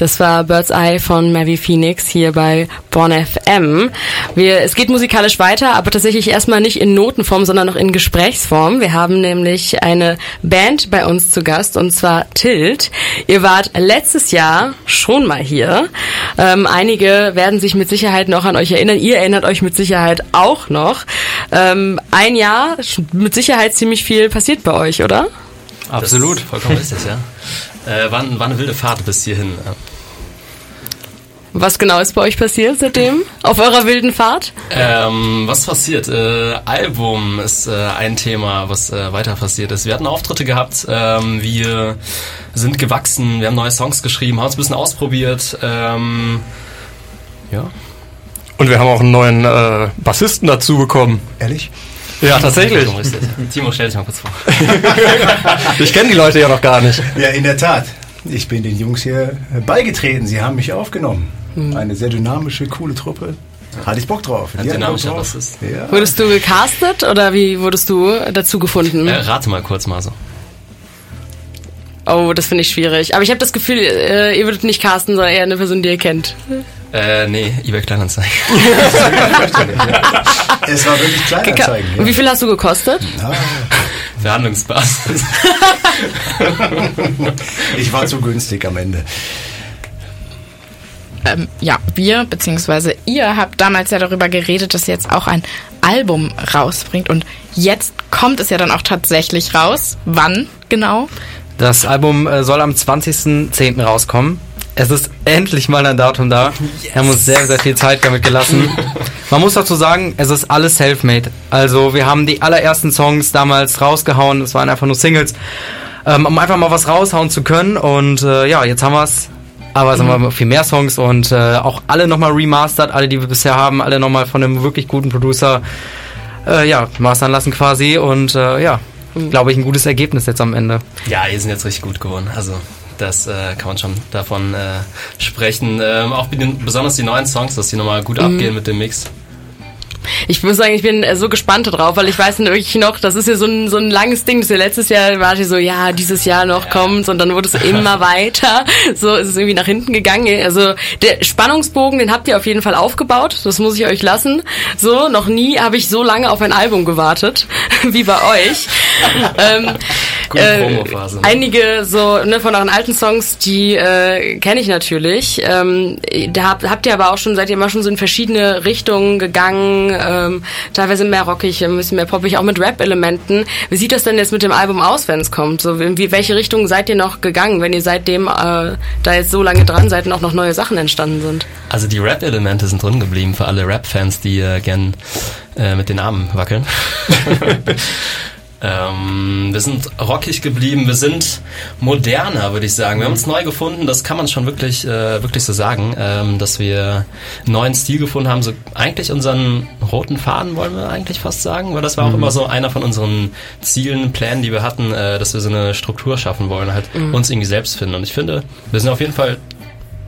Das war Bird's Eye von Mavi Phoenix hier bei Born FM. Wir, es geht musikalisch weiter, aber tatsächlich erstmal nicht in Notenform, sondern noch in Gesprächsform. Wir haben nämlich eine Band bei uns zu Gast und zwar Tilt. Ihr wart letztes Jahr schon mal hier. Ähm, einige werden sich mit Sicherheit noch an euch erinnern. Ihr erinnert euch mit Sicherheit auch noch. Ähm, ein Jahr, mit Sicherheit ziemlich viel passiert bei euch, oder? Absolut. Das vollkommen richtig, ja. Äh, war, war eine wilde Fahrt bis hierhin. Was genau ist bei euch passiert seitdem? Auf eurer wilden Fahrt? Ähm, was passiert? Äh, Album ist äh, ein Thema, was äh, weiter passiert ist. Wir hatten Auftritte gehabt, ähm, wir sind gewachsen, wir haben neue Songs geschrieben, haben uns ein bisschen ausprobiert. Ähm, ja. Und wir haben auch einen neuen äh, Bassisten dazu bekommen. Ehrlich? Ja, tatsächlich. Timo, stell dich mal kurz vor. ich kenne die Leute ja noch gar nicht. Ja, in der Tat. Ich bin den Jungs hier beigetreten. Sie haben mich aufgenommen. Hm. Eine sehr dynamische, coole Truppe. Hatte ich Bock drauf. Ein dynamischer Bassist. Ja. Wurdest du gecastet oder wie wurdest du dazu gefunden? Äh, rate mal kurz mal so. Oh, das finde ich schwierig. Aber ich habe das Gefühl, äh, ihr würdet nicht casten, sondern eher eine Person, die ihr kennt. Äh, nee, eBay Kleinanzeigen. es war wirklich Kleinanzeigen. Ja. Wie viel hast du gekostet? Ah. Verhandlungsbasis. ich war zu günstig am Ende. Ähm, ja, wir bzw. ihr habt damals ja darüber geredet, dass ihr jetzt auch ein Album rausbringt und jetzt kommt es ja dann auch tatsächlich raus. Wann genau? Das Album äh, soll am 20.10. rauskommen. Es ist endlich mal ein Datum da. Yes. Wir haben uns sehr, sehr viel Zeit damit gelassen. Man muss dazu sagen, es ist alles self-made. Also wir haben die allerersten Songs damals rausgehauen. Es waren einfach nur Singles, ähm, um einfach mal was raushauen zu können. Und äh, ja, jetzt haben wir es. Aber es haben wir viel mehr Songs und äh, auch alle nochmal remastered, alle, die wir bisher haben, alle nochmal von einem wirklich guten Producer äh, ja, mastern lassen quasi. Und äh, ja, mhm. glaube ich, ein gutes Ergebnis jetzt am Ende. Ja, die sind jetzt richtig gut geworden. Also das äh, kann man schon davon äh, sprechen. Ähm, auch den, besonders die neuen Songs, dass die nochmal gut mhm. abgehen mit dem Mix. Ich muss sagen, ich bin äh, so gespannt drauf, weil ich weiß wirklich noch, das ist ja so ein, so ein langes Ding. Das ja letztes Jahr war ich so, ja, dieses Jahr noch ja. kommt's und dann wurde es immer weiter. So ist es irgendwie nach hinten gegangen. Also der Spannungsbogen, den habt ihr auf jeden Fall aufgebaut. Das muss ich euch lassen. So, noch nie habe ich so lange auf ein Album gewartet wie bei euch. ähm, äh, einige so ne, von euren alten Songs, die äh, kenne ich natürlich. Ähm, da habt, habt ihr aber auch schon, seid ihr immer schon so in verschiedene Richtungen gegangen ähm, teilweise mehr rockig, ein bisschen mehr poppig, auch mit Rap-Elementen. Wie sieht das denn jetzt mit dem Album aus, wenn es kommt? So, in wie, welche Richtung seid ihr noch gegangen, wenn ihr seitdem äh, da jetzt so lange dran seid und auch noch neue Sachen entstanden sind? Also die Rap-Elemente sind drin geblieben für alle Rap-Fans, die äh, gern äh, mit den Armen wackeln. Ähm, wir sind rockig geblieben, wir sind moderner, würde ich sagen. Wir haben uns neu gefunden, das kann man schon wirklich, äh, wirklich so sagen, ähm, dass wir einen neuen Stil gefunden haben. So eigentlich unseren roten Faden wollen wir eigentlich fast sagen, weil das war auch mhm. immer so einer von unseren Zielen, Plänen, die wir hatten, äh, dass wir so eine Struktur schaffen wollen, halt mhm. uns irgendwie selbst finden. Und ich finde, wir sind auf jeden Fall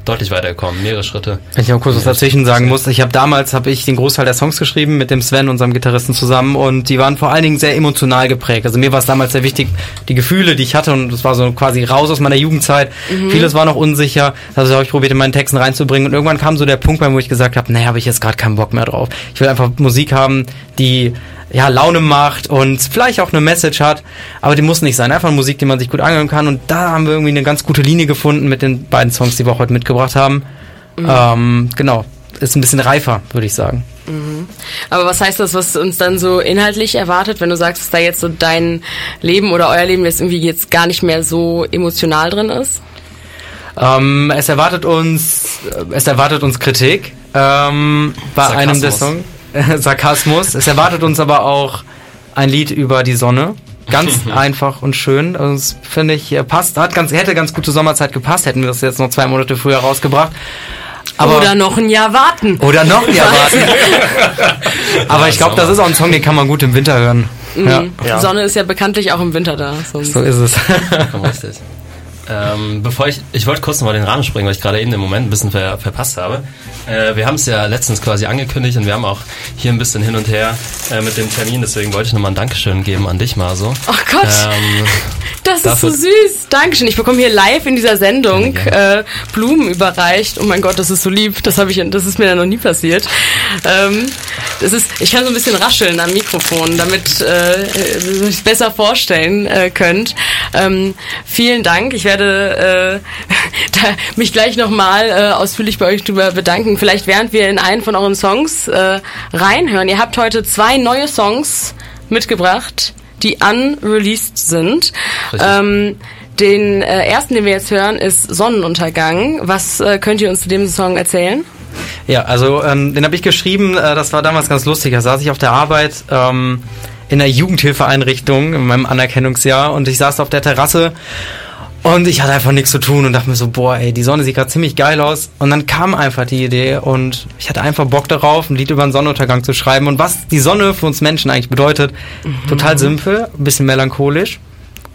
deutlich weitergekommen, mehrere Schritte. Wenn ich auch kurz was dazwischen sagen muss, ich habe damals habe ich den Großteil der Songs geschrieben mit dem Sven, unserem Gitarristen zusammen und die waren vor allen Dingen sehr emotional geprägt. Also mir war es damals sehr wichtig, die Gefühle, die ich hatte und das war so quasi raus aus meiner Jugendzeit. Mhm. Vieles war noch unsicher, also habe ich probiert in meinen Texten reinzubringen und irgendwann kam so der Punkt, wo ich gesagt habe, naja, habe ich jetzt gerade keinen Bock mehr drauf. Ich will einfach Musik haben, die ja, Laune macht und vielleicht auch eine Message hat, aber die muss nicht sein. Einfach Musik, die man sich gut anhören kann. Und da haben wir irgendwie eine ganz gute Linie gefunden mit den beiden Songs, die wir auch heute mitgebracht haben. Mhm. Ähm, genau, ist ein bisschen reifer, würde ich sagen. Mhm. Aber was heißt das, was uns dann so inhaltlich erwartet, wenn du sagst, dass da jetzt so dein Leben oder euer Leben jetzt irgendwie jetzt gar nicht mehr so emotional drin ist? Ähm, es erwartet uns, es erwartet uns Kritik ähm, bei Sarkasmus. einem der Songs. Sarkasmus. Es erwartet uns aber auch ein Lied über die Sonne. Ganz einfach und schön. Also, das finde ich passt. Hat ganz, hätte ganz gut zur Sommerzeit gepasst, hätten wir das jetzt noch zwei Monate früher rausgebracht. Aber oder noch ein Jahr warten. Oder noch ein Jahr warten. Aber ich glaube, das ist auch ein Song, den kann man gut im Winter hören. Mhm. Ja. Die Sonne ist ja bekanntlich auch im Winter da. Sonst. So ist es. Ähm, bevor ich, ich wollte kurz nochmal den Rahmen springen, weil ich gerade eben den Moment ein bisschen ver, verpasst habe. Äh, wir haben es ja letztens quasi angekündigt und wir haben auch hier ein bisschen hin und her äh, mit dem Termin, deswegen wollte ich nochmal ein Dankeschön geben an dich, Marso. Oh Gott! Ähm, Das Dafür- ist so süß. Dankeschön. Ich bekomme hier live in dieser Sendung äh, Blumen überreicht. Oh mein Gott, das ist so lieb. Das habe ich, das ist mir ja noch nie passiert. Ähm, das ist, ich kann so ein bisschen rascheln am Mikrofon, damit äh, ihr euch besser vorstellen äh, könnt. Ähm, vielen Dank. Ich werde äh, mich gleich nochmal äh, ausführlich bei euch drüber bedanken. Vielleicht während wir in einen von euren Songs äh, reinhören. Ihr habt heute zwei neue Songs mitgebracht, die unreleased sind. Ähm, den äh, ersten, den wir jetzt hören, ist Sonnenuntergang. Was äh, könnt ihr uns zu dem Song erzählen? Ja, also ähm, den habe ich geschrieben, äh, das war damals ganz lustig. Da saß ich auf der Arbeit ähm, in einer Jugendhilfeeinrichtung in meinem Anerkennungsjahr und ich saß auf der Terrasse und ich hatte einfach nichts zu tun und dachte mir so, boah, ey, die Sonne sieht gerade ziemlich geil aus. Und dann kam einfach die Idee und ich hatte einfach Bock darauf, ein Lied über den Sonnenuntergang zu schreiben und was die Sonne für uns Menschen eigentlich bedeutet. Total simpel, ein bisschen melancholisch.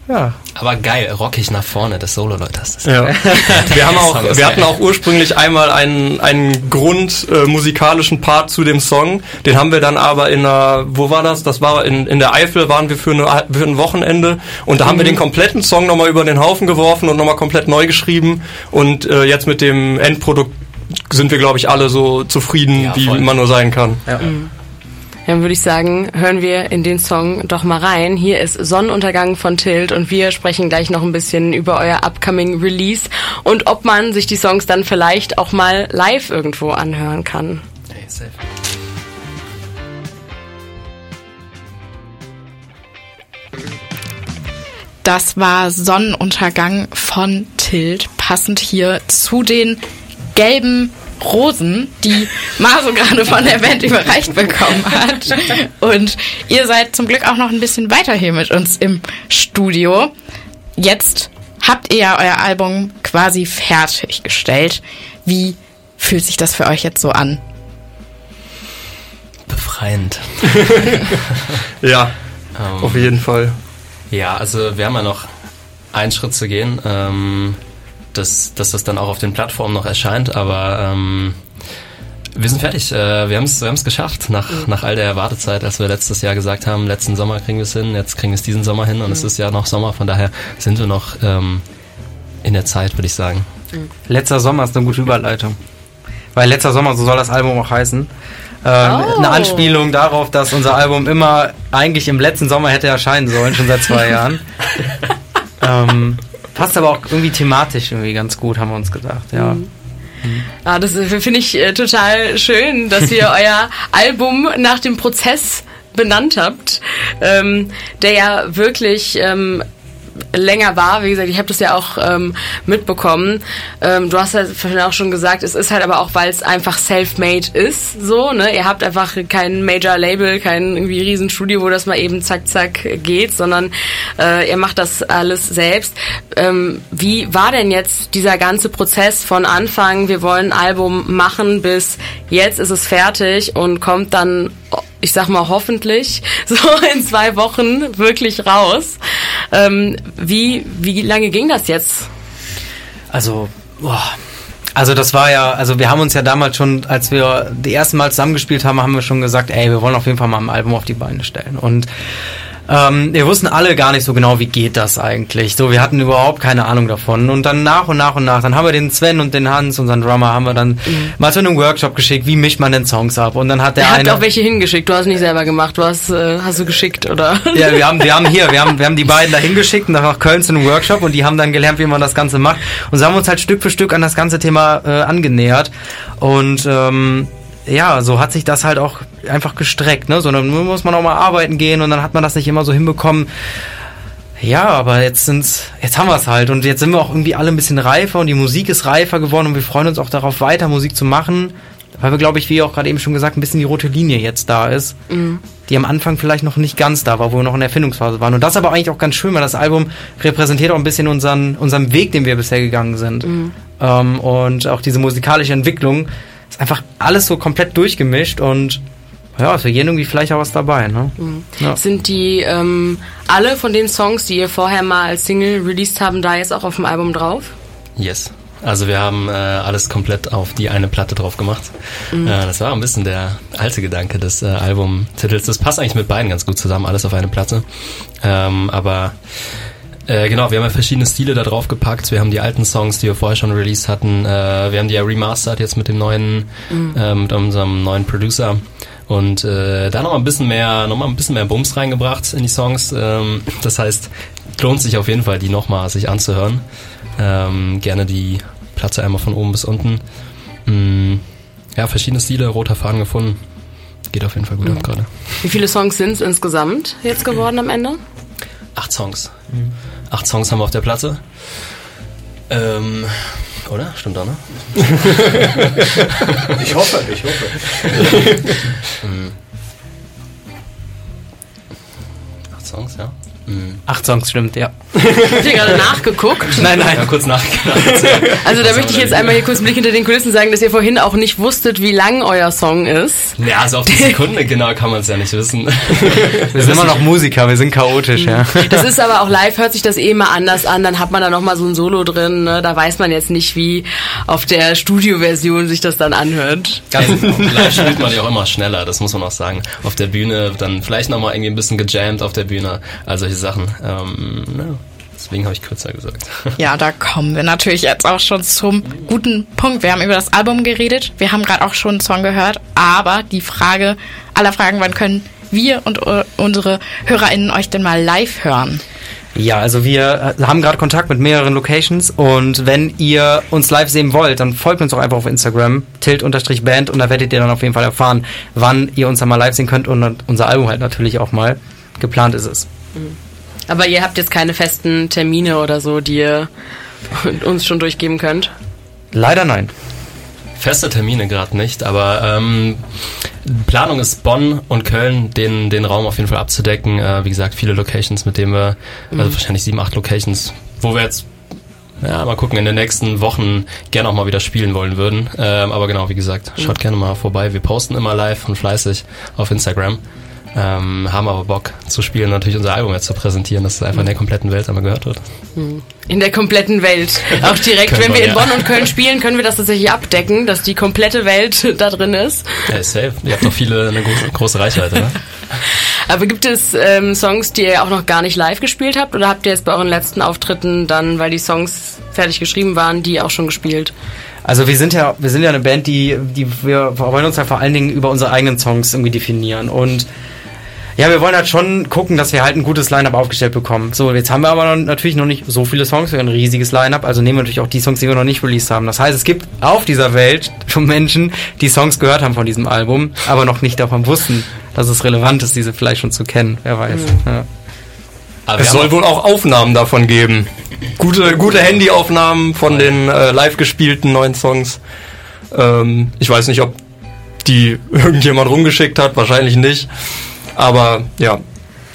Ja, Aber geil, rockig nach vorne, das Solo, Leute. Das ist Ja. Wir haben auch, wir hatten auch ursprünglich einmal einen, einen Grund äh, musikalischen Part zu dem Song. Den haben wir dann aber in einer, wo war das? Das war in, in der Eifel, waren wir für, eine, für ein Wochenende und da haben wir den kompletten Song nochmal über den Haufen geworfen und nochmal komplett neu geschrieben und äh, jetzt mit dem Endprodukt sind wir, glaube ich, alle so zufrieden, Ja, wie man nur sein kann. Dann würde ich sagen, hören wir in den Song doch mal rein. Hier ist Sonnenuntergang von Tilt und wir sprechen gleich noch ein bisschen über euer upcoming Release und ob man sich die Songs dann vielleicht auch mal live irgendwo anhören kann. Hey, safe. Das war Sonnenuntergang von Tilt, passend hier zu den gelben Rosen, die Maso gerade von der Band überreicht bekommen hat. Und ihr seid zum Glück auch noch ein bisschen weiter hier mit uns im Studio. Jetzt habt ihr ja euer Album quasi fertiggestellt. Wie fühlt sich das für euch jetzt so an? Befreiend. Ja, Ähm, auf jeden Fall. Ja, also wir haben ja noch einen Schritt zu gehen, ähm, dass, dass das dann auch auf den Plattformen noch erscheint, aber ähm, wir sind fertig. Äh, wir haben es wir haben's geschafft nach, nach all der Wartezeit, als wir letztes Jahr gesagt haben, letzten Sommer kriegen wir es hin, jetzt kriegen wir es diesen Sommer hin und es ist ja noch Sommer, von daher sind wir noch ähm, in der Zeit, würde ich sagen. Letzter Sommer ist eine gute Überleitung. Weil letzter Sommer, so soll das Album auch heißen. Ähm, Oh. Eine Anspielung darauf, dass unser Album immer eigentlich im letzten Sommer hätte erscheinen sollen, schon seit zwei Jahren. ähm, passt aber auch irgendwie thematisch irgendwie ganz gut, haben wir uns gedacht, ja. Ah, das finde ich äh, total schön, dass ihr euer Album nach dem Prozess benannt habt, ähm, der ja wirklich ähm, länger war. Wie gesagt, ich habe das ja auch ähm, mitbekommen. Ähm, du hast ja vorhin auch schon gesagt, es ist halt aber auch, weil es einfach self-made ist, so, ne? Ihr habt einfach kein Major-Label, kein irgendwie Riesenstudio, wo das mal eben zack, zack geht, sondern äh, ihr macht das alles selbst. Ähm, wie war denn jetzt dieser ganze Prozess von Anfang, wir wollen ein Album machen, bis jetzt ist es fertig und kommt dann ich sag mal hoffentlich, so in zwei Wochen wirklich raus. Ähm, wie, wie lange ging das jetzt? Also, boah. Also das war ja, also wir haben uns ja damals schon, als wir die ersten Mal zusammengespielt haben, haben wir schon gesagt, ey, wir wollen auf jeden Fall mal ein Album auf die Beine stellen. Und ähm, wir wussten alle gar nicht so genau, wie geht das eigentlich. So, wir hatten überhaupt keine Ahnung davon. Und dann nach und nach und nach, dann haben wir den Sven und den Hans, unseren Drummer, haben wir dann mal zu einem Workshop geschickt, wie mischt man denn Songs ab. Und dann hat der Ihr habt eine... auch welche hingeschickt, du hast nicht selber gemacht, du hast, äh, hast du geschickt, oder? Ja, wir haben, wir haben hier, wir haben, wir haben die beiden da hingeschickt nach Köln zu einem Workshop und die haben dann gelernt, wie man das Ganze macht. Und so haben wir uns halt Stück für Stück an das ganze Thema äh, angenähert. Und ähm, ja, so hat sich das halt auch einfach gestreckt, ne? So, dann muss man auch mal arbeiten gehen und dann hat man das nicht immer so hinbekommen. Ja, aber jetzt sind's, jetzt haben wir es halt und jetzt sind wir auch irgendwie alle ein bisschen reifer und die Musik ist reifer geworden und wir freuen uns auch darauf, weiter Musik zu machen, weil wir, glaube ich, wie auch gerade eben schon gesagt, ein bisschen die rote Linie jetzt da ist, die am Anfang vielleicht noch nicht ganz da war, wo wir noch in der Erfindungsphase waren. Und das aber eigentlich auch ganz schön, weil das Album repräsentiert auch ein bisschen unseren, unseren Weg, den wir bisher gegangen sind. Ähm, und auch diese musikalische Entwicklung ist einfach alles so komplett durchgemischt und ja, ist für jeden irgendwie vielleicht auch was dabei, ne? Ja. Sind die ähm, alle von den Songs, die ihr vorher mal als Single released haben, da jetzt auch auf dem Album drauf? Yes. Also wir haben äh, alles komplett auf die eine Platte drauf gemacht. Äh, das war ein bisschen der alte Gedanke des äh, Albumtitels. Das passt eigentlich mit beiden ganz gut zusammen, alles auf eine Platte. Ähm, aber Äh, genau, wir haben ja verschiedene Stile da drauf gepackt. Wir haben die alten Songs, die wir vorher schon released hatten. Äh, wir haben die ja remastered jetzt mit dem neuen, äh, mit unserem neuen Producer. Und äh, da noch mal ein bisschen mehr, noch mal ein bisschen mehr Bums reingebracht in die Songs. Ähm, das heißt, lohnt sich auf jeden Fall, die noch mal sich anzuhören. Ähm, gerne die Platte einmal von oben bis unten. Mm, ja, verschiedene Stile, roter Faden gefunden. Geht auf jeden Fall gut ab gerade. Wie viele Songs sind es insgesamt jetzt geworden am Ende? Acht Songs. Acht Songs haben wir auf der Platte. Ähm, oder? Stimmt doch, ne? Ich hoffe, ich hoffe. Acht Songs, ja. Acht Songs, stimmt, ja. Habt ihr gerade nachgeguckt? Nein, Ja, nein. kurz nachgedacht. Also da möchte ich jetzt einmal hier kurz einen Blick hinter den Kulissen sagen, dass ihr vorhin auch nicht wusstet, wie lang euer Song ist. Ja, also auf die Sekunde genau kann man es ja nicht wissen. Wir sind immer noch Musiker, wir sind chaotisch, ja. Das ist aber auch live, hört sich das eh immer anders an. Dann hat man da nochmal so ein Solo drin. Ne? Da weiß man jetzt nicht, wie auf der Studioversion sich das dann anhört. Also, live spielt man ja auch immer schneller, das muss man auch sagen. Auf der Bühne dann vielleicht nochmal irgendwie ein bisschen gejammt auf der Bühne, all solche Sachen. Ähm, ja, deswegen habe ich kürzer gesagt. Ja, da kommen wir natürlich jetzt auch schon zum guten Punkt. Wir haben über das Album geredet, wir haben gerade auch schon einen Song gehört, aber die Frage aller Fragen, wann können wir und äh, unsere HörerInnen euch denn mal live hören? Ja, also wir äh, haben gerade Kontakt mit mehreren Locations und wenn ihr uns live sehen wollt, dann folgt uns doch einfach auf Instagram, tilt-band und da werdet ihr dann auf jeden Fall erfahren, wann ihr uns dann mal live sehen könnt und unser Album halt natürlich auch mal. Geplant ist es. Aber ihr habt jetzt keine festen Termine oder so, die ihr uns schon durchgeben könnt. Leider nein. Feste Termine gerade nicht, aber ähm, Planung ist Bonn und Köln, den, den Raum auf jeden Fall abzudecken. Äh, wie gesagt, viele Locations, mit denen wir, also wahrscheinlich sieben, acht Locations, wo wir jetzt ja, mal gucken, in den nächsten Wochen gerne auch mal wieder spielen wollen würden. Ähm, aber genau, wie gesagt, schaut gerne mal vorbei. Wir posten immer live und fleißig auf Instagram. Ähm, haben aber Bock zu spielen, natürlich unser Album jetzt zu präsentieren, dass es einfach in der kompletten Welt einmal gehört wird. In der kompletten Welt. Auch direkt, wenn wir wir, in ja. Bonn und Köln spielen, können wir das tatsächlich abdecken, dass die komplette Welt da drin ist. Ja, safe. Ihr habt doch viele, eine große, große Reichweite, ne? Aber gibt es ähm, Songs, die ihr auch noch gar nicht live gespielt habt? Oder habt ihr jetzt bei euren letzten Auftritten dann, weil die Songs fertig geschrieben waren, die auch schon gespielt? Also wir sind ja, wir sind ja eine Band, die, die wir wollen uns ja vor allen Dingen über unsere eigenen Songs irgendwie definieren und ja, wir wollen halt schon gucken, dass wir halt ein gutes Line-Up aufgestellt bekommen. So, jetzt haben wir aber noch, natürlich noch nicht so viele Songs, wir haben ein riesiges Line-Up, also nehmen wir natürlich auch die Songs, die wir noch nicht released haben. Das heißt, es gibt auf dieser Welt schon Menschen, die Songs gehört haben von diesem Album, aber noch nicht davon wussten, dass es relevant ist, diese vielleicht schon zu kennen, wer weiß. Ja. Aber Es soll wohl auch Aufnahmen davon geben. Gute, gute Handyaufnahmen von den äh, live gespielten neuen Songs. Ähm, ich weiß nicht, ob die irgendjemand rumgeschickt hat, wahrscheinlich nicht. Aber ja,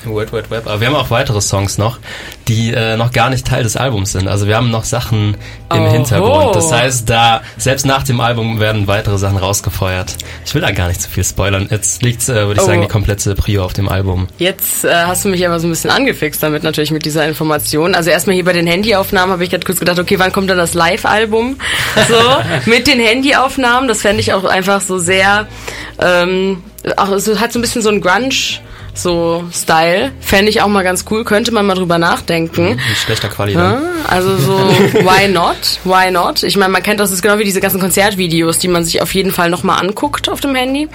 Web, Web, Web. Aber wir haben auch weitere Songs noch, die äh, noch gar nicht Teil des Albums sind. Also wir haben noch Sachen im Oho. Hintergrund. Das heißt, da selbst nach dem Album werden weitere Sachen rausgefeuert. Ich will da gar nicht zu viel spoilern. Jetzt liegt, äh, würde ich Oh. sagen, die komplette Prio auf dem Album. Jetzt äh, hast du mich aber so ein bisschen angefixt damit natürlich mit dieser Information. Also erstmal hier bei den Handyaufnahmen habe ich gerade kurz gedacht, okay, wann kommt dann das Live-Album? So, mit den Handyaufnahmen, das fände ich auch einfach so sehr, ähm, auch es hat so ein bisschen so ein Grunge so Style, fände ich auch mal ganz cool, könnte man mal drüber nachdenken. In schlechter Qualität. Ja, also so, why not? Why not? Ich meine, man kennt das, das ist genau wie diese ganzen Konzertvideos, die man sich auf jeden Fall nochmal anguckt auf dem Handy.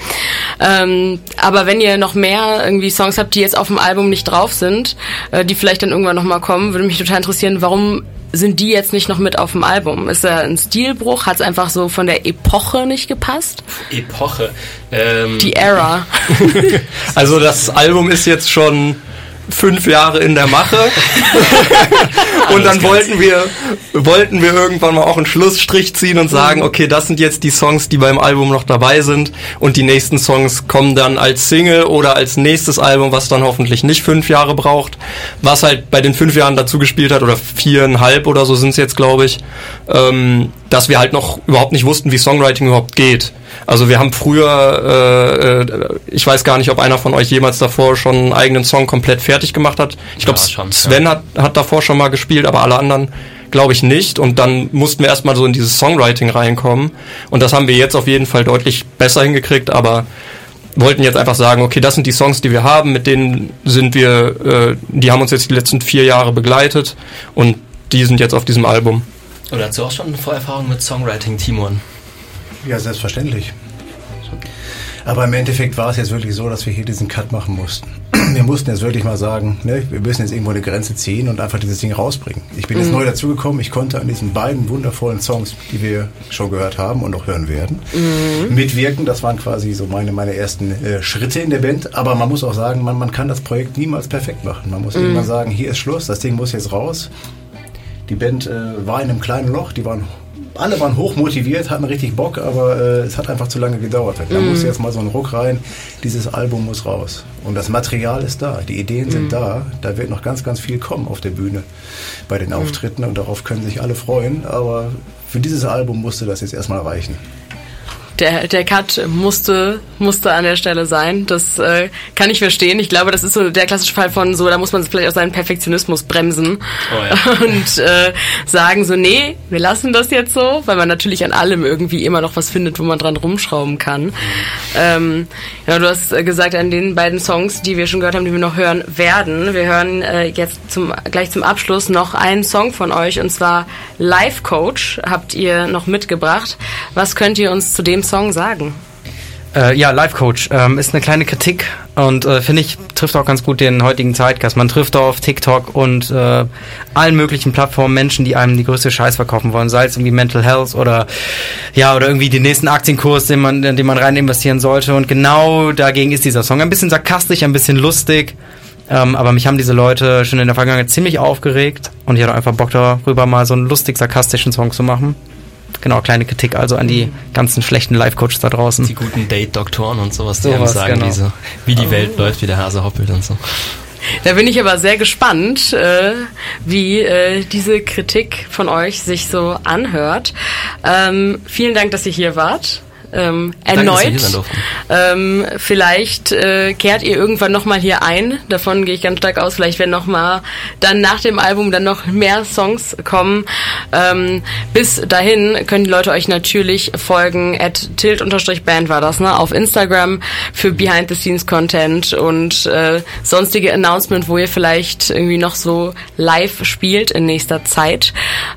Ähm, aber wenn ihr noch mehr irgendwie Songs habt, die jetzt auf dem Album nicht drauf sind, äh, die vielleicht dann irgendwann nochmal kommen, würde mich total interessieren, warum sind die jetzt nicht noch mit auf dem Album? Ist da ein Stilbruch? Hat es einfach so von der Epoche nicht gepasst? Epoche. Ähm, Die Era. also das Album ist jetzt schon fünf Jahre in der Mache. und dann wollten wir, wollten wir irgendwann mal auch einen Schlussstrich ziehen und sagen, okay, das sind jetzt die Songs, die beim Album noch dabei sind und die nächsten Songs kommen dann als Single oder als nächstes Album, was dann hoffentlich nicht fünf Jahre braucht, was halt bei den fünf Jahren dazu gespielt hat oder viereinhalb oder so sind es jetzt, glaube ich, ähm, dass wir halt noch überhaupt nicht wussten, wie Songwriting überhaupt geht. Also wir haben früher, äh, äh, ich weiß gar nicht, ob einer von euch jemals davor schon einen eigenen Song komplett fertig gemacht hat. Ich glaube, Ja, Sven hat, hat davor schon mal gespielt, aber alle anderen glaube ich nicht. Und dann mussten wir erstmal so in dieses Songwriting reinkommen. Und das haben wir jetzt auf jeden Fall deutlich besser hingekriegt, aber wollten jetzt einfach sagen, okay, das sind die Songs, die wir haben, mit denen sind wir, äh, die haben uns jetzt die letzten vier Jahre begleitet und die sind jetzt auf diesem Album. Oder hast du auch schon Vorerfahrung mit Songwriting, Timon? Ja, selbstverständlich. Aber im Endeffekt war es jetzt wirklich so, dass wir hier diesen Cut machen mussten. Wir mussten jetzt wirklich mal sagen, ne, wir müssen jetzt irgendwo eine Grenze ziehen und einfach dieses Ding rausbringen. Ich bin jetzt neu dazugekommen, ich konnte an diesen beiden wundervollen Songs, die wir schon gehört haben und noch hören werden, mitwirken. Das waren quasi so meine, meine ersten äh, Schritte in der Band. Aber man muss auch sagen, man, man kann das Projekt niemals perfekt machen. Man muss irgendwann sagen, hier ist Schluss, das Ding muss jetzt raus. Die Band äh, war in einem kleinen Loch, die waren alle waren hoch motiviert, hatten richtig Bock, aber äh, es hat einfach zu lange gedauert. Da muss jetzt mal so ein Ruck rein, dieses Album muss raus. Und das Material ist da, die Ideen sind da, da wird noch ganz, ganz viel kommen auf der Bühne bei den Auftritten. Und darauf können sich alle freuen, aber für dieses Album musste das jetzt erstmal reichen. Der, der Cut musste, musste an der Stelle sein. Das äh, kann ich verstehen. Ich glaube, das ist so der klassische Fall von so, da muss man vielleicht auch seinen Perfektionismus bremsen Oh ja. und äh, sagen so, nee, wir lassen das jetzt so, weil man natürlich an allem irgendwie immer noch was findet, wo man dran rumschrauben kann. Ähm, ja, du hast äh, gesagt, an den beiden Songs, die wir schon gehört haben, die wir noch hören werden. Wir hören äh, jetzt zum, gleich zum Abschluss noch einen Song von euch und zwar Life Coach habt ihr noch mitgebracht. Was könnt ihr uns zu dem Song sagen? Äh, ja, Life Coach ähm, ist eine kleine Kritik und äh, finde ich trifft auch ganz gut den heutigen Zeitgeist. Man trifft auf TikTok und äh, allen möglichen Plattformen Menschen, die einem die größte Scheiß verkaufen wollen, sei es irgendwie Mental Health oder ja oder irgendwie den nächsten Aktienkurs, den man, den man rein investieren sollte. Und genau dagegen ist dieser Song ein bisschen sarkastisch, ein bisschen lustig. Ähm, aber mich haben diese Leute schon in der Vergangenheit ziemlich aufgeregt und ich hatte einfach Bock darüber, mal so einen lustig sarkastischen Song zu machen. Genau, kleine Kritik also an die ganzen schlechten Life-Coaches da draußen. Die guten Date-Doktoren und sowas, die Sowas, einem sagen, genau. wie, so, wie die Welt läuft, wie der Hase hoppelt und so. Da bin ich aber sehr gespannt, äh, wie äh, diese Kritik von euch sich so anhört. Ähm, vielen Dank, dass ihr hier wart. Ähm, erneut. Ähm, vielleicht äh, kehrt ihr irgendwann nochmal hier ein. Davon gehe ich ganz stark aus. Vielleicht werden nochmal dann nach dem Album dann noch mehr Songs kommen. Ähm, bis dahin können die Leute euch natürlich folgen. At tilt-band war das, ne? Auf Instagram für Behind-the-Scenes-Content und äh, sonstige Announcement, wo ihr vielleicht irgendwie noch so live spielt in nächster Zeit.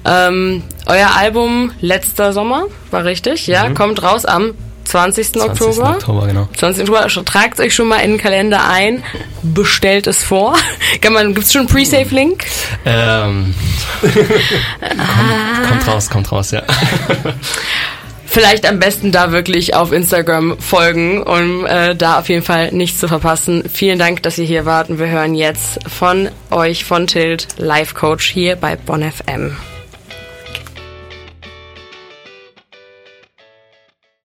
Ähm, euer Album letzter Sommer, war richtig, ja, kommt raus am 20. 20. Oktober. Oktober, genau. 20. Oktober, tragt euch schon mal in den Kalender ein, bestellt es vor. Kann man, gibt's schon einen Pre-Save-Link? Ähm, kommt, kommt raus, kommt raus, ja. Vielleicht am besten da wirklich auf Instagram folgen, um äh, da auf jeden Fall nichts zu verpassen. Vielen Dank, dass ihr hier wart und wir hören jetzt von euch, von Tilt, Live Coach hier bei Bonn FM.